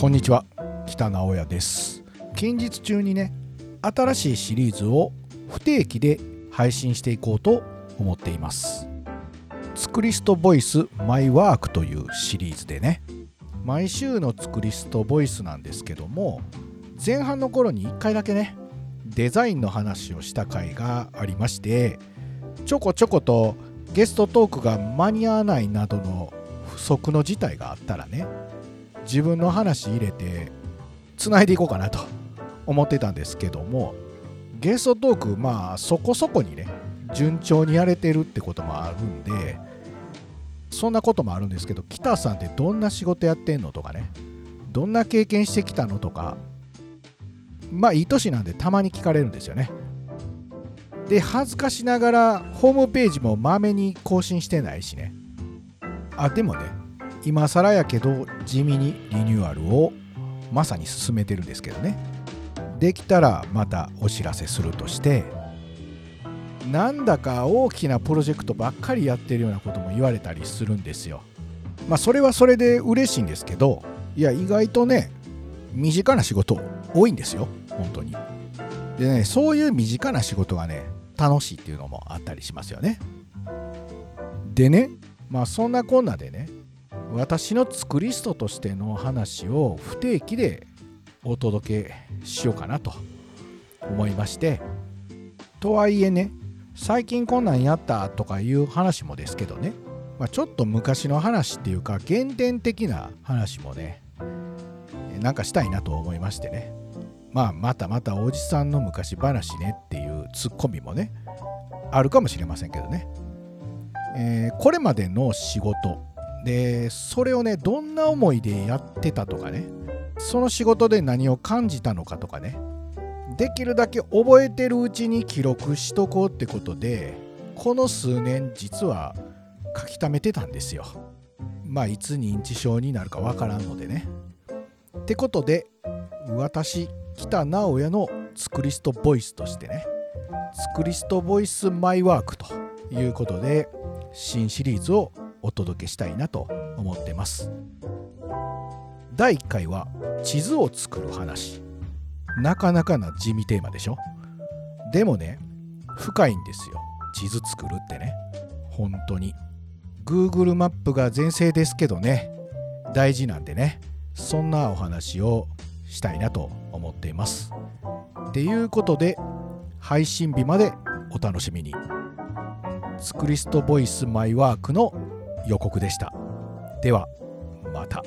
こんにちは。北直哉です。近日中にね新しいシリーズを不定期で配信していこうと思っています。ツクリストボイスマイワークというシリーズでね毎週のツクリストボイスなんですけども前半の頃に1回だけねデザインの話をした回がありましてちょこちょことゲストトークが間に合わないなどの不足の事態があったらね自分の話入れてつないでいこうかなと思ってたんですけどもゲストトークまあそこそこにね順調にやれてるってこともあるんでそんなこともあるんですけど北さんってどんな仕事やってんのとかねどんな経験してきたのとかまあいい年なんでたまに聞かれるんですよね。で恥ずかしながらホームページもまめに更新してないしね。あでもね今更やけど地味にリニューアルをまさに進めてるんですけどね。できたらまたお知らせするとしてなんだか大きなプロジェクトばっかりやってるようなことも言われたりするんですよ。まあそれはそれで嬉しいんですけどいや意外とね身近な仕事多いんですよ。本当に。でねそういう身近な仕事がね楽しいっていうのもあったりしますよね。でねまあそんなこんなでね私のツクリストとしての話を不定期でお届けしようかなと思いましてとはいえね最近こんなんやったとかいう話もですけどね、まあ、ちょっと昔の話っていうか原点的な話もねなんかしたいなと思いましてね。まあまたまたおじさんの昔話ねっていうツッコミもねあるかもしれませんけどね、えー、これまでの仕事でそれをねどんな思いでやってたとかねその仕事で何を感じたのかとかねできるだけ覚えてるうちに記録しとこうってことでこの数年実は書き溜めてたんですよ。まあいつ認知症になるかわからんのでね。ってことで私北直哉のツクリストボイスとしてねツクリストボイスマイワークということで新シリーズをお届けしたいなと思ってます。第1回は地図を作る話。なかなかな地味テーマでしょ。でもね深いんですよ。地図作るってね。本当に。Google マップが全盛ですけどね。大事なんでね。そんなお話をしたいなと思っています。っていうことで配信日までお楽しみに。ツクリストボイスマイワークの予告でしたではまた。